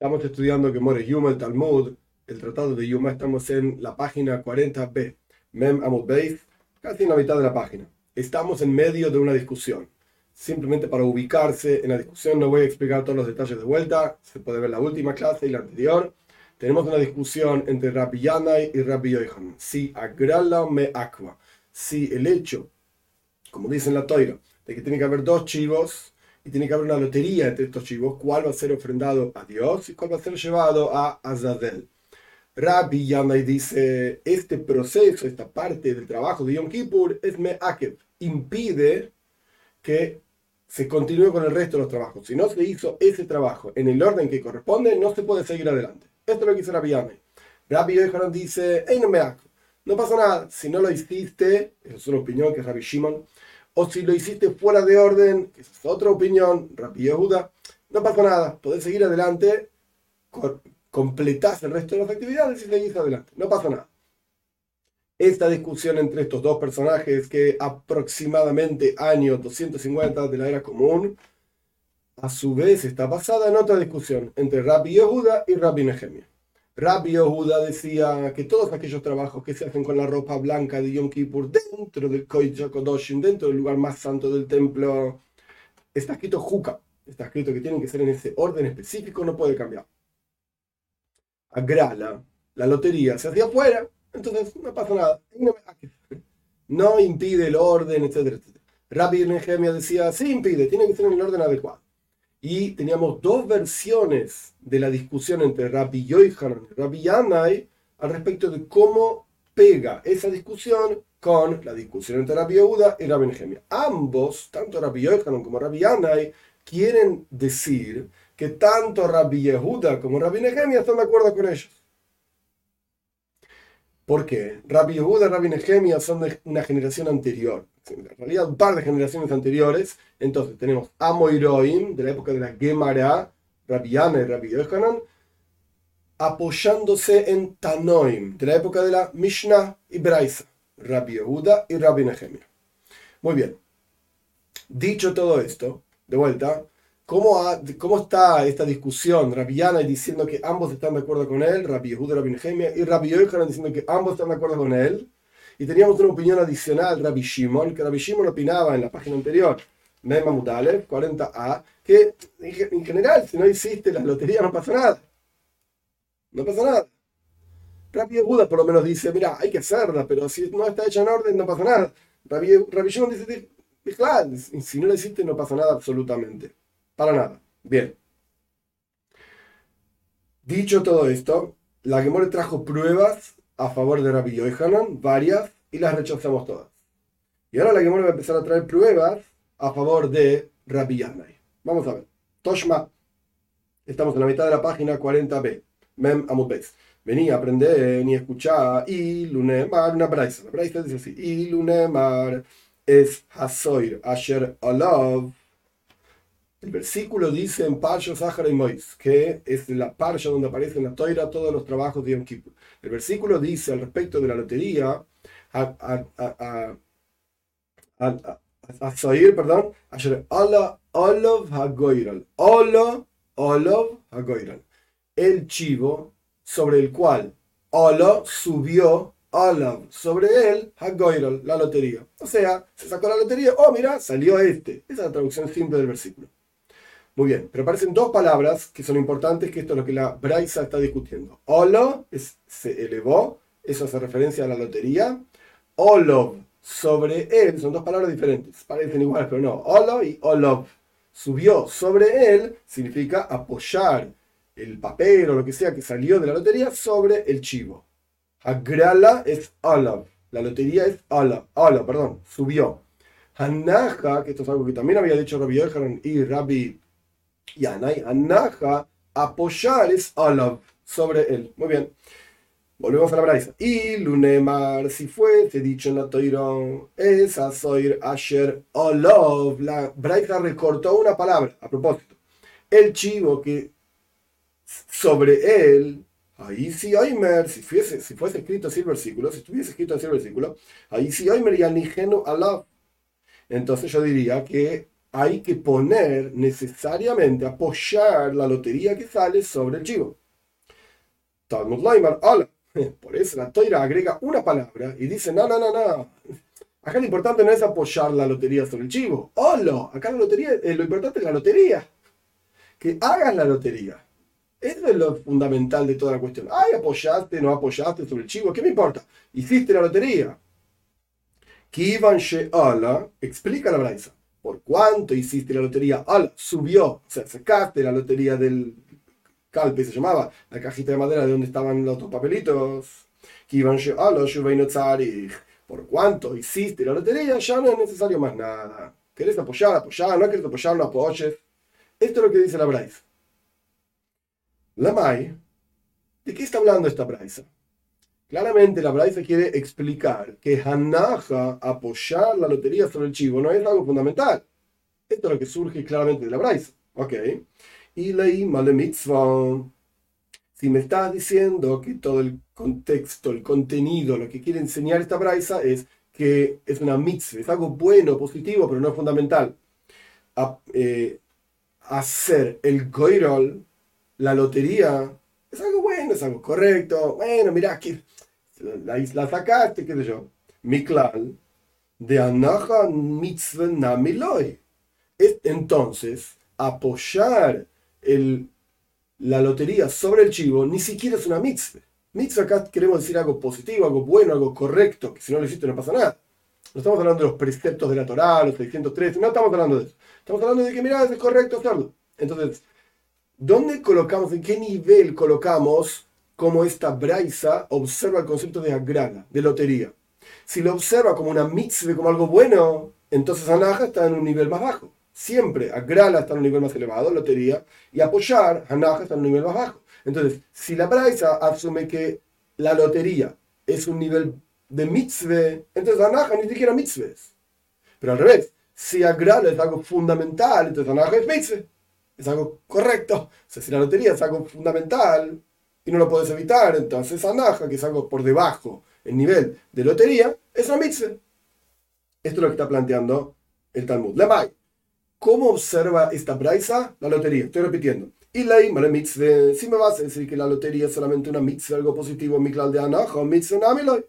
Estamos estudiando Gemore Yuma, el Talmud, el Tratado de Yuma. Estamos en la página 40b, Mem Amud Beis, casi en la mitad de la página. Estamos en medio de una discusión. Simplemente para ubicarse en la discusión, no voy a explicar todos los detalles de vuelta. Se puede ver la última clase y la anterior. Tenemos una discusión entre Rabbi Yanai y Rabbi Yohan. Si agrala me aqua. Si el hecho, como dice en la toira, de que tiene que haber dos chivos y tiene que haber una lotería entre estos chivos, cuál va a ser ofrendado a Dios y cuál va a ser llevado a Azazel. Rabbi Yamai dice, este proceso, esta parte del trabajo de Yom Kippur es me'akev, impide que se continúe con el resto de los trabajos. Si no se hizo ese trabajo en el orden que corresponde, no se puede seguir adelante. Esto es lo que dice Rabbi Yamai. Rabbi Yohanan dice, no me no pasa nada, si no lo hiciste, esa es una opinión que es Rabbi Shimon, o si lo hiciste fuera de orden, que es otra opinión, rápido Yehuda, no pasa nada, podés seguir adelante, completás el resto de las actividades y seguís adelante, no pasa nada. Esta discusión entre estos dos personajes, que aproximadamente año 250 de la era común, a su vez está basada en otra discusión entre Rabbi Yehuda y Rabbi Nehemia. Rabbi Yehuda decía que todos aquellos trabajos que se hacen con la ropa blanca de Yom Kippur dentro del Kodesh Kodoshim, dentro del lugar más santo del templo, está escrito Juka, está escrito que tienen que ser en ese orden específico, no puede cambiar. Agrala, la lotería se hacía afuera, entonces no pasa nada. No impide el orden, etcétera, etcétera. Rabbi Nehemia decía, sí impide, tiene que ser en el orden adecuado y teníamos dos versiones de la discusión entre Rabbi Yoichanan y Rabbi Yanai al respecto de cómo pega esa discusión con la discusión entre Rabbi Yehuda y Rabbi Nehemia. Ambos, tanto Rabbi Yoichanan como Rabbi Yanai, quieren decir que tanto Rabbi Yehuda como Rabbi Nehemia están de acuerdo con ellos. ¿Por qué? Rabbi Yehuda y Rabbi Nehemia son de una generación anterior en realidad un par de generaciones anteriores. Entonces tenemos Amoiroim, de la época de la Gemara, Rabbi Yana y Rabbi Yohanan, apoyándose en Tanoim, de la época de la Mishnah y Braisa, Rabbi Yehuda y Rabbi Nehemia. Muy bien. Dicho todo esto, de vuelta, ¿cómo, cómo está esta discusión? Rabbi diciendo que ambos están de acuerdo con él, Rabbi Yehuda Rabbi Nehemia, y Rabbi Yohanan diciendo que ambos están de acuerdo con él. Y teníamos una opinión adicional, Rabbi Shimon, que Rabbi Shimon opinaba en la página anterior, Mema Mutalev, 40a, que en general, si no hiciste la lotería, no pasa nada. No pasa nada. Rabbi Yehuda por lo menos dice, mira, hay que hacerla, pero si no está hecha en orden, no pasa nada. Rabbi, Rabbi Shimon dice, claro, si no la hiciste, no pasa nada absolutamente. Para nada. Bien. Dicho todo esto, la Gemore trajo pruebas a favor de Rabbi Yohanan, varias, y las rechazamos todas. Y ahora la Gemara va a empezar a traer pruebas a favor de Rabbi Yanai. Vamos a ver. Toshma. Estamos en la mitad de la página 40b. Mem Amud Vení a aprender ni escuchar. Y lunemar, una braisa. La braisa dice así. Y lunemar es hasoir asher alav el versículo dice en Parsha Zahara y Mois, que es la Parsha donde aparecen en la toira todos los trabajos de Yom Kippur. El versículo dice al respecto de la lotería, a, a, a, a, Sair, perdón, Olav Hagoiral, Olav Hagoiral, el chivo sobre el cual Olav subió Olav, sobre él Hagoiral, la lotería. O sea, se sacó la lotería, oh mira, salió este. Esa es la traducción simple del versículo. Muy bien, pero aparecen dos palabras que son importantes, que esto es lo que la Braisa está discutiendo. Olo se elevó, eso hace referencia a la lotería. Olov, sobre él, son dos palabras diferentes, parecen iguales, pero no. Olo y Olov. Subió sobre él significa apoyar el papel o lo que sea que salió de la lotería sobre el chivo. Agrala es Olov. La lotería es Olov, Olov, perdón, subió. Hanaja, que esto es algo que también había dicho Rabbi Yohanan y Rabbi y Anaja, apoyar es Olav sobre él. Muy bien. Volvemos a la braisa. Y Lunemar, si fuese dicho en la Toirón, es Asoir Asher Olav. La braisa recortó una palabra a propósito. El chivo que sobre él, ahí sí Oimer, si fuese, si fuese escrito así el versículo, si estuviese escrito así el versículo, ahí sí Oimer y Anigeno Alav. Entonces yo diría que hay que poner necesariamente, apoyar la lotería que sale sobre el chivo. Talmud Laimar. Por eso la toira agrega una palabra y dice, no, no, no, no. Acá lo importante no es apoyar la lotería sobre el chivo. Hola, acá la lotería, eh, lo importante es la lotería. Que hagas la lotería. Eso es lo fundamental de toda la cuestión. Ay, apoyaste, no apoyaste sobre el chivo, ¿qué me importa? Hiciste la lotería. Kivan Ala explica la braisa. ¿Por cuánto hiciste la lotería? Ala subió, o sea, sacaste la lotería del calpe, se llamaba, la cajita de madera de donde estaban los dos papelitos. Kivan Ala Por cuánto hiciste la lotería, ya no es necesario más nada. ¿Querés apoyar? Apoyar, no querés apoyar, no apoyes. Esto es lo que dice la braisa. La Mai, ¿de qué está hablando esta braisa? Claramente la Braisa quiere explicar que Hanaja, apoyar la lotería sobre el chivo, no es algo fundamental. Esto es lo que surge claramente de la Braisa. Ok. Y leí male mitzvah. Si me estás diciendo que todo el contexto, el contenido, lo que quiere enseñar esta Braisa es que es una mitzvah, es algo bueno, positivo, pero no fundamental. Eh, hacer el goirol, la lotería, es algo bueno, es algo correcto. Bueno, mira, aquí la, la sacaste, qué sé yo. Miklal, de Anaja Mitzvah Namiloy. Entonces, apoyar el, la lotería sobre el chivo ni siquiera es una mitzvah. Mitzvah acá queremos decir algo positivo, algo bueno, algo correcto, que si no lo hiciste no pasa nada. No estamos hablando de los preceptos de la Torah, los 613, no estamos hablando de eso. Estamos hablando de que, mira, es correcto hacerlo. Entonces, ¿dónde colocamos, en qué nivel colocamos como esta Braisa observa el concepto de agrana, de lotería. Si lo observa como una mitzvah, como algo bueno, entonces Anaja está en un nivel más bajo. Siempre agrana está en un nivel más elevado, lotería, y apoyar, Anaja está en un nivel más bajo. Entonces, si la Braisa asume que la lotería es un nivel de mitzvah, entonces Anaja ni siquiera mitzvah es. Pero al revés, si agrana es algo fundamental, entonces Anaja es mitzvah. Es algo correcto. O sea, si la lotería es algo fundamental, y no lo puedes evitar, entonces anaja, que es algo por debajo el nivel de lotería, es una mitzvah. Esto es lo que está planteando el Talmud. Lemay, ¿cómo observa esta braisa la lotería? Estoy repitiendo. Y la mitzvah, si me vas a decir que la lotería es solamente una mitzvah, algo positivo, miklal de anaja, mitzvah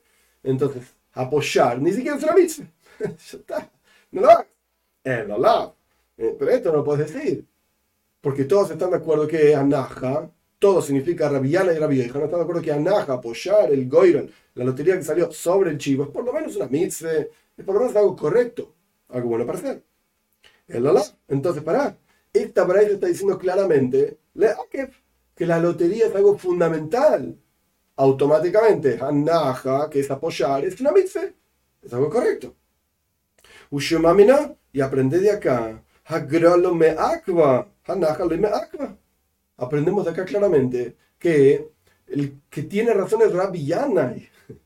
entonces apoyar ni siquiera es una mitzvah. ya está. No lo hagas. Es la eh, Pero esto no lo puedes decir. Porque todos están de acuerdo que anaja todo significa Rabiana y Rabieja, no están de acuerdo que Anaja, apoyar el Goiran, la lotería que salió sobre el chivo, es por lo menos una mitzvah, es por lo menos algo correcto, algo bueno para hacer. El la Entonces, para esta braille está diciendo claramente que la lotería es algo fundamental. Automáticamente, Anaja, que es apoyar, es una mitzvah, es algo correcto. Ushumamina, y aprende de acá, Hagralo me aqua, Anaja me aqua aprendemos de acá claramente que el que tiene razón es Rabbi Yanai.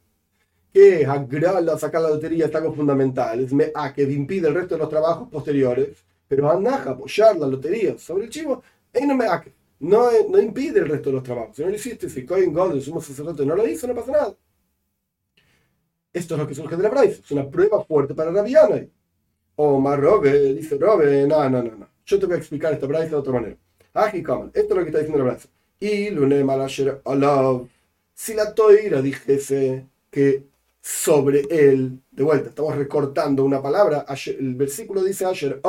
Que Hagrala sacar la lotería es algo fundamental. Es me que impide el resto de los trabajos posteriores. Pero Anaja, apoyar la lotería sobre el chivo, no me no, no impide el resto de los trabajos. Si no lo hiciste, si Cohen God, el sumo sacerdote, no lo hizo, no pasa nada. Esto es lo que surge de la Braise. Es una prueba fuerte para Rabbi Yanai. O más Robe, dice Robe, no, no, no, no. Yo te voy a explicar esta Braise de otra manera. Esto es lo que está diciendo la braza. Y si la toira dijese que sobre él, de vuelta, estamos recortando una palabra, el versículo dice ayer,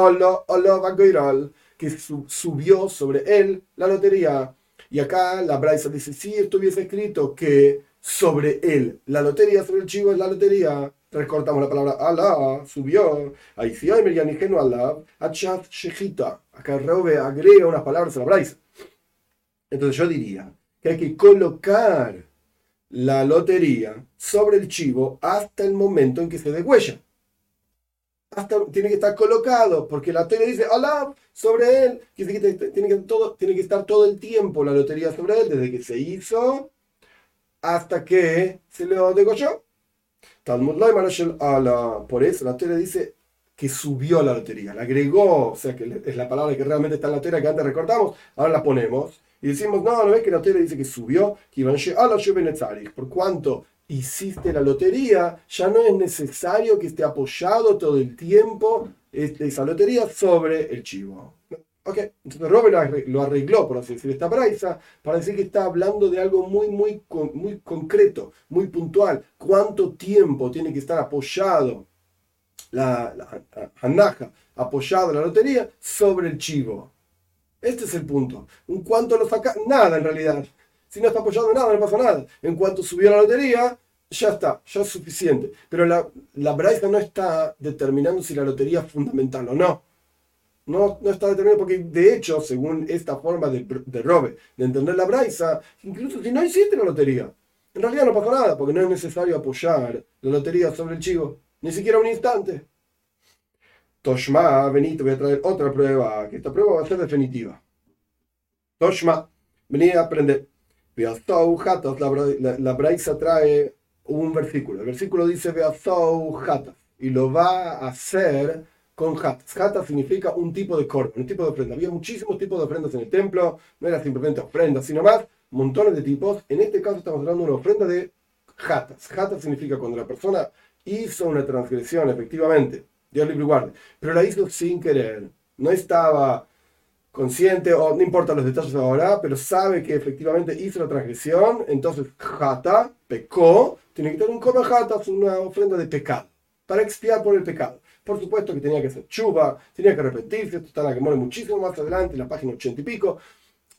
que subió sobre él la lotería. Y acá la Braisa dice, si estuviese escrito que sobre él, la lotería, sobre el chivo es la lotería, recortamos la palabra Allah, subió, sí hay Merianigeno Allah, Achat Shechita. Acá Robe agrega unas palabras a la Braisa. Entonces yo diría que hay que colocar la lotería sobre el chivo hasta el momento en que se degüella. Hasta, tiene que estar colocado, porque la lotería dice Allah sobre él, tiene que, tiene, que todo, tiene que estar todo el tiempo la lotería sobre él, desde que se hizo hasta que se lo degolló. Talmud Por eso la lotería dice que subió la lotería, la agregó, o sea que es la palabra que realmente está en la lotería que antes recortamos, ahora la ponemos. Y decimos, no, no ves que la lotería dice que subió, que iban a por cuanto hiciste la lotería, ya no es necesario que esté apoyado todo el tiempo este, esa lotería sobre el chivo. Ok, entonces Robert lo arregló, por así decir, esta braisa, para decir que está hablando de algo muy, muy, muy concreto, muy puntual. ¿Cuánto tiempo tiene que estar apoyado la, la apoyado la lotería sobre el chivo? Este es el punto. ¿En cuánto lo saca? Nada en realidad. Si no está apoyado nada, no pasa nada. En cuanto subió la lotería, ya está, ya es suficiente. Pero la, la no está determinando si la lotería es fundamental o no. No, no está determinado porque, de hecho, según esta forma de, de robe, de entender la braisa, incluso si no existe la lotería, en realidad no pasa nada porque no es necesario apoyar la lotería sobre el chivo, ni siquiera un instante. Toshma, vení, te voy a traer otra prueba, que esta prueba va a ser definitiva. Toshma, vení a aprender. La, la braisa trae un versículo. El versículo dice y lo va a hacer con hatas. Hatas significa un tipo de corban, un tipo de ofrenda. Había muchísimos tipos de ofrendas en el templo, no era simplemente ofrenda, sino más, montones de tipos. En este caso estamos hablando de una ofrenda de hatas. Hatas significa cuando la persona hizo una transgresión, efectivamente, Dios libre y pero la hizo sin querer. No estaba consciente, o no importa los detalles ahora, pero sabe que efectivamente hizo la transgresión, entonces jata, pecó, tiene que tener un korban jata, una ofrenda de pecado, para expiar por el pecado. Por supuesto que tenía que ser chuba, tenía que arrepentirse, esto está en la que muere muchísimo más adelante, en la página ochenta y pico.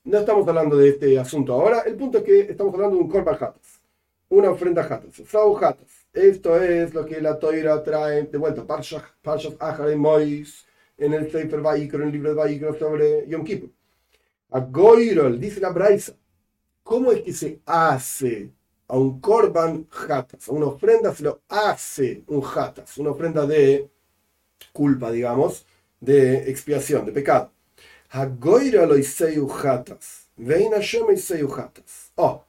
No estamos hablando de este asunto ahora, el punto es que estamos hablando de un korban jatas, una ofrenda jatas, sau jatas. Esto es lo que la toira trae de vuelta, Parshas Achare Mois, en el Sefer Vaikro, en el libro de Vaikro sobre Yom Kippur. A Goirol, dice la Braisa, ¿cómo es que se hace a un korban jatas? A una ofrenda se lo hace un jatas, una ofrenda de culpa, digamos, de expiación, de pecado. Oh,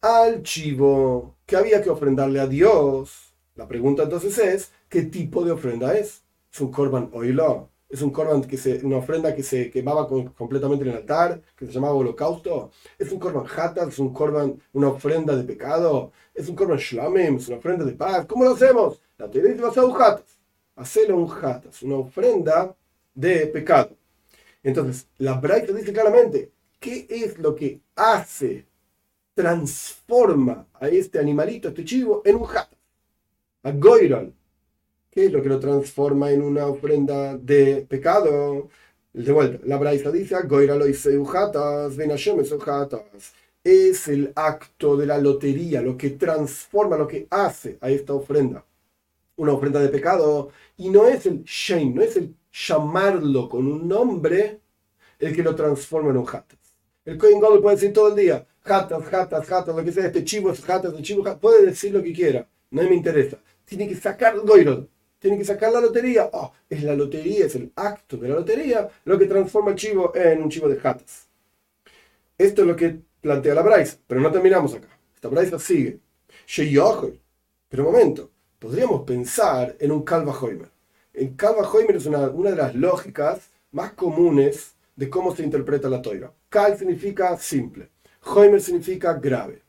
al chivo que había que ofrendarle a Dios. La pregunta entonces es, ¿qué tipo de ofrenda es? ¿Es un korban oilo? ¿Es un korban que se, una ofrenda que se quemaba completamente en el altar, que se llamaba holocausto? ¿Es un korban hatas? ¿Es un korban, una ofrenda de pecado? ¿Es un korban shlamim? ¿Es una ofrenda de paz? ¿Cómo lo hacemos? La teoría un hatas hacerlo un hatas, una ofrenda de pecado. Entonces, la Braita dice claramente, ¿qué es lo que hace, transforma a este animalito, a este chivo, en un hatas? A goiron. ¿Qué es lo que lo transforma en una ofrenda de pecado? De vuelta, la Braita dice, goiral lo hice hatas, ven hatas. Es el acto de la lotería, lo que transforma, lo que hace a esta ofrenda una ofrenda de pecado, y no es el shame, no es el llamarlo con un nombre el que lo transforma en un hatas. El Kohen Gadol puede decir todo el día, hatas, hatas, hatas, lo que sea, este chivo es hatas, este chivo puede decir lo que quiera, no me interesa. Tiene que sacar Goyrod, tiene que sacar la lotería. Oh, es la lotería, es el acto de la lotería lo que transforma el chivo en un chivo de hatas. Esto es lo que plantea la Braisa, pero no terminamos acá. Esta Braisa sigue. Pero momento, podríamos pensar en un Calva Hoimer. El Calva Hoimer es una, de las lógicas más comunes de cómo se interpreta la toira. Cal significa simple, Hoimer significa grave.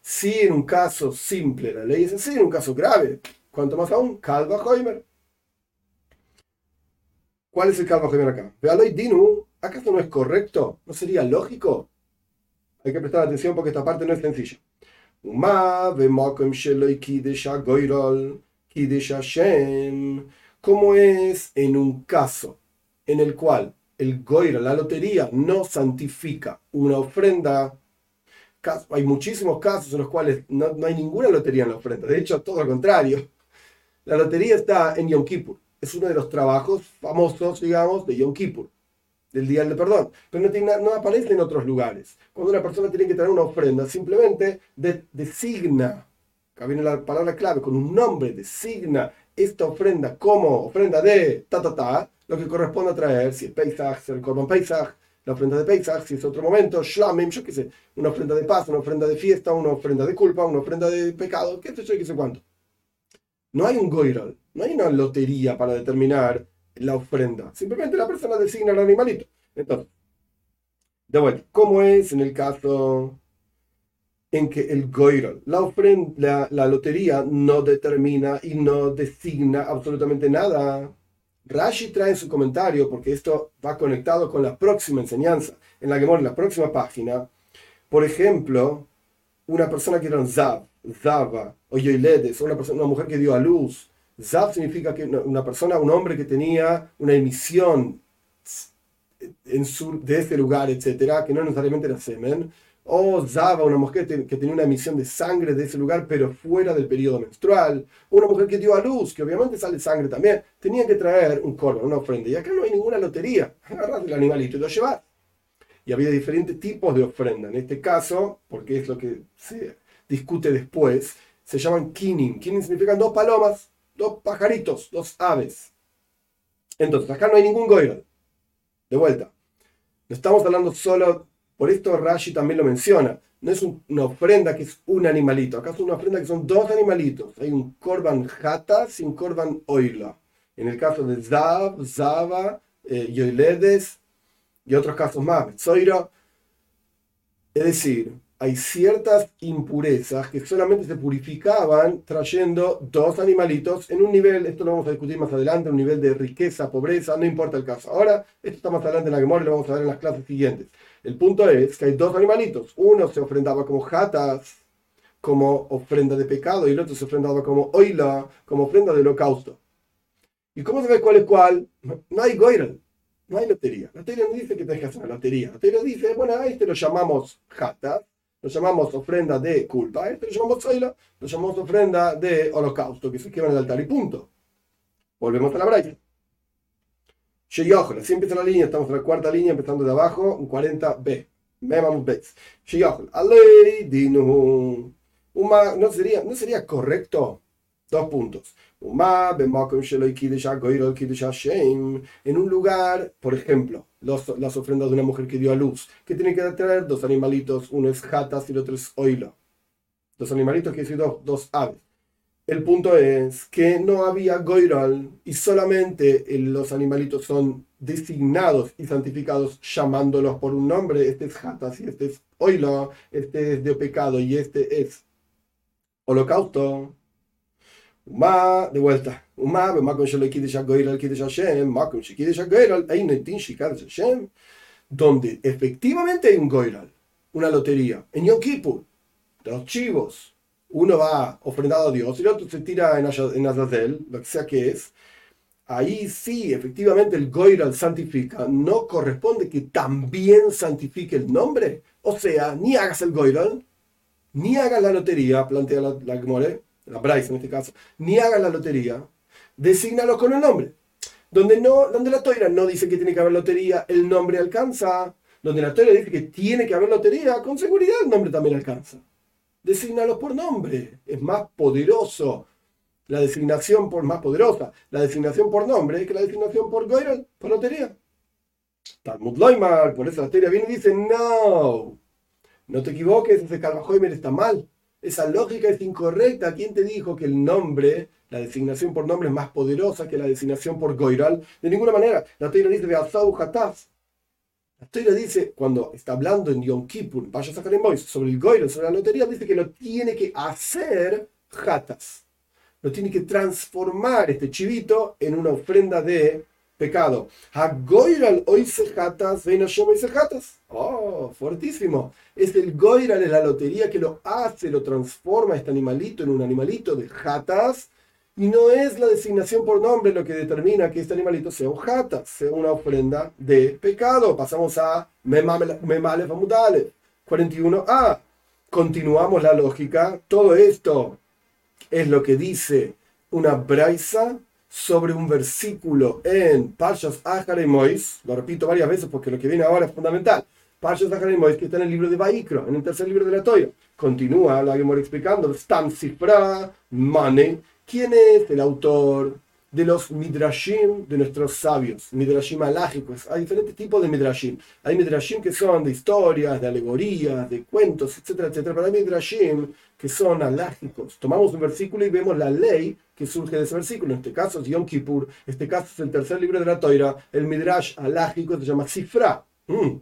Si en un caso simple la ley es así, en un caso grave, cuanto más aún, Calva Hoimer. ¿Cuál es el Calva Hoimer acá? Vealoy Dinu, ¿acaso no es correcto? ¿No sería lógico? Hay que prestar atención porque esta parte no es sencilla. ¿Cómo es en un caso en el cual el goiro, la lotería, no santifica una ofrenda? Hay muchísimos casos en los cuales no, no hay ninguna lotería en la ofrenda. De hecho, todo lo contrario. La lotería está en Yom Kippur. Es uno de los trabajos famosos, digamos, de Yom Kippur del día del perdón, pero no, aparece en otros lugares. Cuando una persona tiene que traer una ofrenda, simplemente designa, acá viene la palabra clave, con un nombre, designa esta ofrenda como ofrenda de ta ta ta, lo que corresponde a traer, si es Pesach, si es el Korban Pesach, la ofrenda de Pesach, si es otro momento, Shlamim, yo qué sé, una ofrenda de paz, una ofrenda de fiesta, una ofrenda de culpa, una ofrenda de pecado, qué sé yo, qué sé cuánto. No hay un goiral, no hay una lotería para determinar la ofrenda. Simplemente la persona designa al animalito. Entonces, de vuelta, ¿cómo es en el caso en que el goiro, la ofrenda, la, lotería no determina y no designa absolutamente nada? Rashi trae su comentario, porque esto va conectado con la próxima enseñanza, en la que en la próxima página, por ejemplo, una persona que era un Zav, Zava, o Yoiledes, una, persona, una mujer que dio a luz. Zav significa que una persona, un hombre que tenía una emisión en su, de ese lugar, etcétera, que no necesariamente era semen, o Zaba, una mujer que tenía una emisión de sangre de ese lugar, pero fuera del periodo menstrual, una mujer que dio a luz, que obviamente sale sangre también, tenía que traer un corvo, una ofrenda. Y acá no hay ninguna lotería, agarras el animalito y lo llevas. Y había diferentes tipos de ofrenda. En este caso, porque es lo que se discute después, se llaman kinin. Kinin significan dos palomas, dos pajaritos, dos aves. Entonces, acá no hay ningún goyal. De vuelta. No estamos hablando solo por esto Rashi también lo menciona. No es una ofrenda que es un animalito. Acá es una ofrenda que son dos animalitos. Hay un korban hatas y un korban oila. En el caso de Zav, Zava, eh, Yoiledes y otros casos más, Zoira. Es decir, hay ciertas impurezas que solamente se purificaban trayendo dos animalitos en un nivel, esto lo vamos a discutir más adelante, un nivel de riqueza, pobreza, no importa el caso. Ahora, esto está más adelante en la memoria y lo vamos a ver en las clases siguientes. El punto es que hay dos animalitos. Uno se ofrendaba como jatas, como ofrenda de pecado, y el otro se ofrendaba como oila, como ofrenda de holocausto. ¿Y cómo se ve cuál es cuál? No hay goiral, no hay lotería. La lotería no dice que tengas que hacer una lotería. La lotería dice, bueno, a este lo llamamos jatas, lo llamamos ofrenda de culpa, este lo llamamos oila, lo llamamos ofrenda de holocausto, que se quema en el altar y punto. Volvemos a la braya. Sheyochel, así empieza la línea, estamos en la cuarta línea, empezando de abajo, un 40b. Memam Beis. Sheyochel, Alei Dinu. ¿No sería, ¿No sería correcto? Dos puntos. En un lugar, por ejemplo, los, las ofrendas de una mujer que dio a luz, que tiene que traer dos animalitos, uno es jatas y el otro es oilo. Dos animalitos que decir dos, dos aves. El punto es que no había goiral y solamente los animalitos son designados y santificados llamándolos por un nombre. Este es Hatas y este es Oilo, este es de pecado y este es holocausto. Uma, de vuelta. Uma, donde efectivamente hay un goiral, una lotería. En Yom Kippur, los chivos, uno va ofrendado a Dios y el otro se tira en, Azazel, lo que sea que es, ahí sí, efectivamente el Goiral santifica, no corresponde que también santifique el nombre. O sea, ni hagas el Goiral, ni hagas la lotería, plantea la, la la Bryce en este caso, ni hagas la lotería, desígnalo con el nombre. Donde, no, donde la toira no dice que tiene que haber lotería, el nombre alcanza. Donde la toira dice que tiene que haber lotería, con seguridad el nombre también alcanza designalos por nombre. Es más poderoso la designación por más poderosa, la designación por nombre que la designación por por lotería. Talmud Loimar, por eso la teoría viene y dice, no, no te equivoques, ese Calvajoimer está mal. Esa lógica es incorrecta. ¿Quién te dijo que el nombre, la designación por nombre es más poderosa que la designación por goiral? De ninguna manera. La teoría dice, Beazau. La historia dice, cuando está hablando en Yom Kippur, vaya a sacar sobre el Goyro, sobre la lotería, dice que lo tiene que hacer Hatas. Lo tiene que transformar este chivito en una ofrenda de pecado. Hagoiral oise Hatas, ven Hatas. Oh, fuertísimo. Es el Goiral, es la lotería que lo hace, lo transforma este animalito en un animalito de Hatas y no es la designación por nombre lo que determina que este animalito sea un jata, sea una ofrenda de pecado. Pasamos a Memale Famudale, 41a. Continuamos la lógica. Todo esto es lo que dice una braisa sobre un versículo en Parshas Mois. Lo repito varias veces porque lo que viene ahora es fundamental. Parshas Mois, que está en el libro de Baikro, en el tercer libro de la Toya. Continúa la Gemora explicando, Stam Sifra, Mane, ¿Quién es el autor de los midrashim de nuestros sabios? Midrashim alágicos. Hay diferentes tipos de midrashim. Hay midrashim que son de historias, de alegorías, de cuentos, etcétera, etcétera. Pero hay midrashim que son alágicos. Tomamos un versículo y vemos la ley que surge de ese versículo. En este caso es Yom Kippur. Este caso es el tercer libro de la Toira. El midrash alágico se llama Sifra. Mm.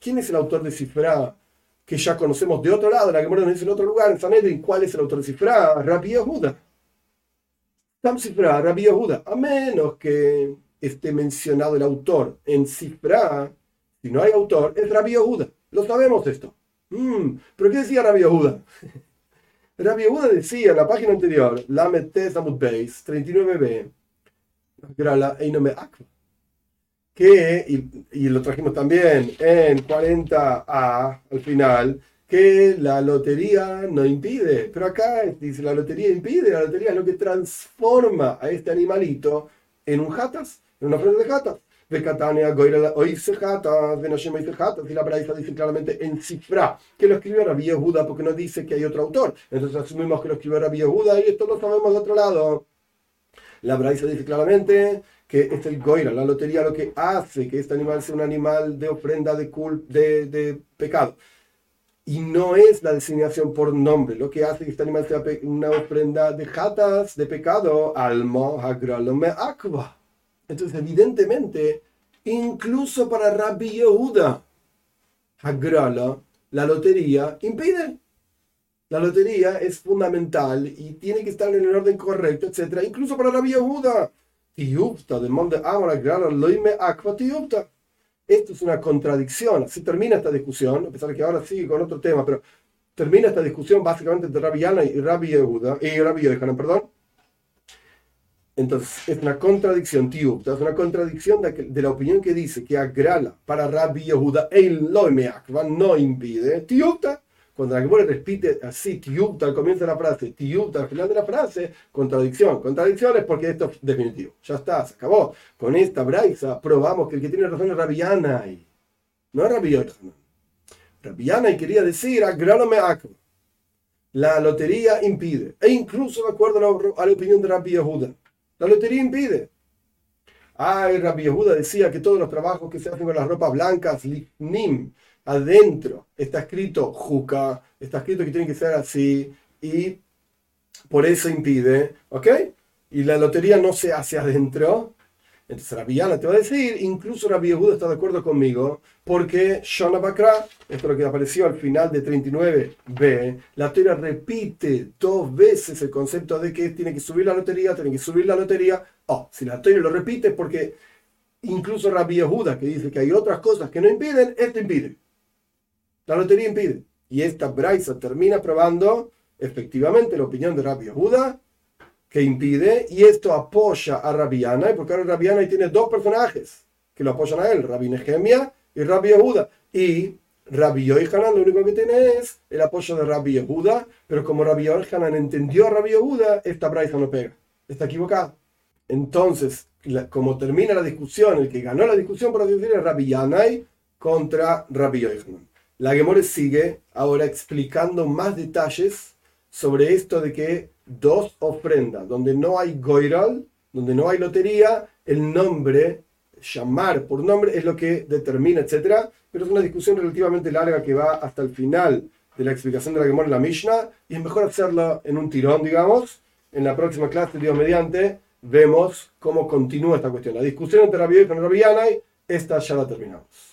¿Quién es el autor de Sifra? Que ya conocemos de otro lado, la que nos dice en otro lugar, en Sanedrin. ¿Cuál es el autor de Sifra? Rabbi Yehuda. Tam Sifra, Rabbi Yehuda, a menos que esté mencionado el autor en Sifra, si no hay autor, es Rabbi Yehuda. Lo sabemos esto. Mm, ¿Pero qué decía Rabbi Yehuda? Rabbi Yehuda decía en la página anterior, Lamed Samud Beis, 39b, Grala Einome Akva, que, y, y, lo trajimos también en 40a al final, que la lotería no impide. Pero acá dice, la lotería impide, la lotería es lo que transforma a este animalito en un jatas, en una ofrenda de jatas. De Catania, Goira, Oise jatas, de Noshema dice jatas, y la Braisa dice claramente en cifra, que lo escribió Rabbi Yehuda porque no dice que hay otro autor. Entonces asumimos que lo escribió Rabbi Yehuda y esto lo sabemos de otro lado. La Braisa dice claramente que es el Goira, la lotería, lo que hace que este animal sea un animal de ofrenda de, cul de, de pecado y no es la designación por nombre lo que hace que este animal sea una ofrenda de jatas de pecado almo me aqua entonces evidentemente incluso para Rabbi Yehuda hagrala la lotería impide la lotería es fundamental y tiene que estar en el orden correcto etcétera incluso para Rabbi Yehuda tiupta de monte amor agrala loime aqua tiupta esto es una contradicción. Así termina esta discusión, a pesar de que ahora sigue con otro tema, pero termina esta discusión básicamente entre Rabbi Yana y Rabbi Yehuda, y Rabbi Yehuda, perdón. Entonces, es una contradicción, tío. Es una contradicción de, la opinión que dice que agrala para Rabbi Yehuda, el loimeakva no impide, tío. Cuando la Gemara repite así, tiupta al comienzo de la frase, tiupta al final de la frase, contradicción. Contradicción es porque esto es definitivo. Ya está, se acabó. Con esta braisa probamos que el que tiene razón es Rabianai. No es Rabbi Rabianai quería decir, agráname acro. La lotería impide. E incluso de acuerdo a la, opinión de Rabbi Yehuda. La lotería impide. Ay, Rabbi Yehuda decía que todos los trabajos que se hacen con las ropas blancas, nim, adentro está escrito juca, está escrito que tiene que ser así y por eso impide, ¿ok? Y la lotería no se hace adentro. Entonces Rabbi te va a decir, incluso Rabbi Yehuda está de acuerdo conmigo, porque Shona Bakra, esto es lo que apareció al final de 39b, la teoría repite dos veces el concepto de que tiene que subir la lotería, tiene que subir la lotería. Oh, si la teoría lo repite porque incluso Rabbi Yehuda, que dice que hay otras cosas que no impiden, esto impide. La lotería impide. Y esta Braisa termina probando efectivamente la opinión de Rabbi Yehuda, que impide, y esto apoya a Rabbi y porque ahora Rabbi Yanai tiene dos personajes que lo apoyan a él, Rabbi Nehemia y Rabbi Yehuda. Y Rabbi Yohanan lo único que tiene es el apoyo de Rabbi Yehuda, pero como Rabbi Yohanan entendió a Rabbi Yehuda, esta Braisa no pega, está equivocado. Entonces, como termina la discusión, el que ganó la discusión, por así decirlo, es Rabbi Yanai contra Rabbi Yohanan. La Gemore sigue ahora explicando más detalles sobre esto de que dos ofrendas, donde no hay goiral, donde no hay lotería, el nombre, llamar por nombre, es lo que determina, etc. Pero es una discusión relativamente larga que va hasta el final de la explicación de la Gemore en la Mishnah, y es mejor hacerlo en un tirón, digamos. En la próxima clase, Dios mediante, vemos cómo continúa esta cuestión. La discusión entre Rabbi y Rabbi esta ya la terminamos.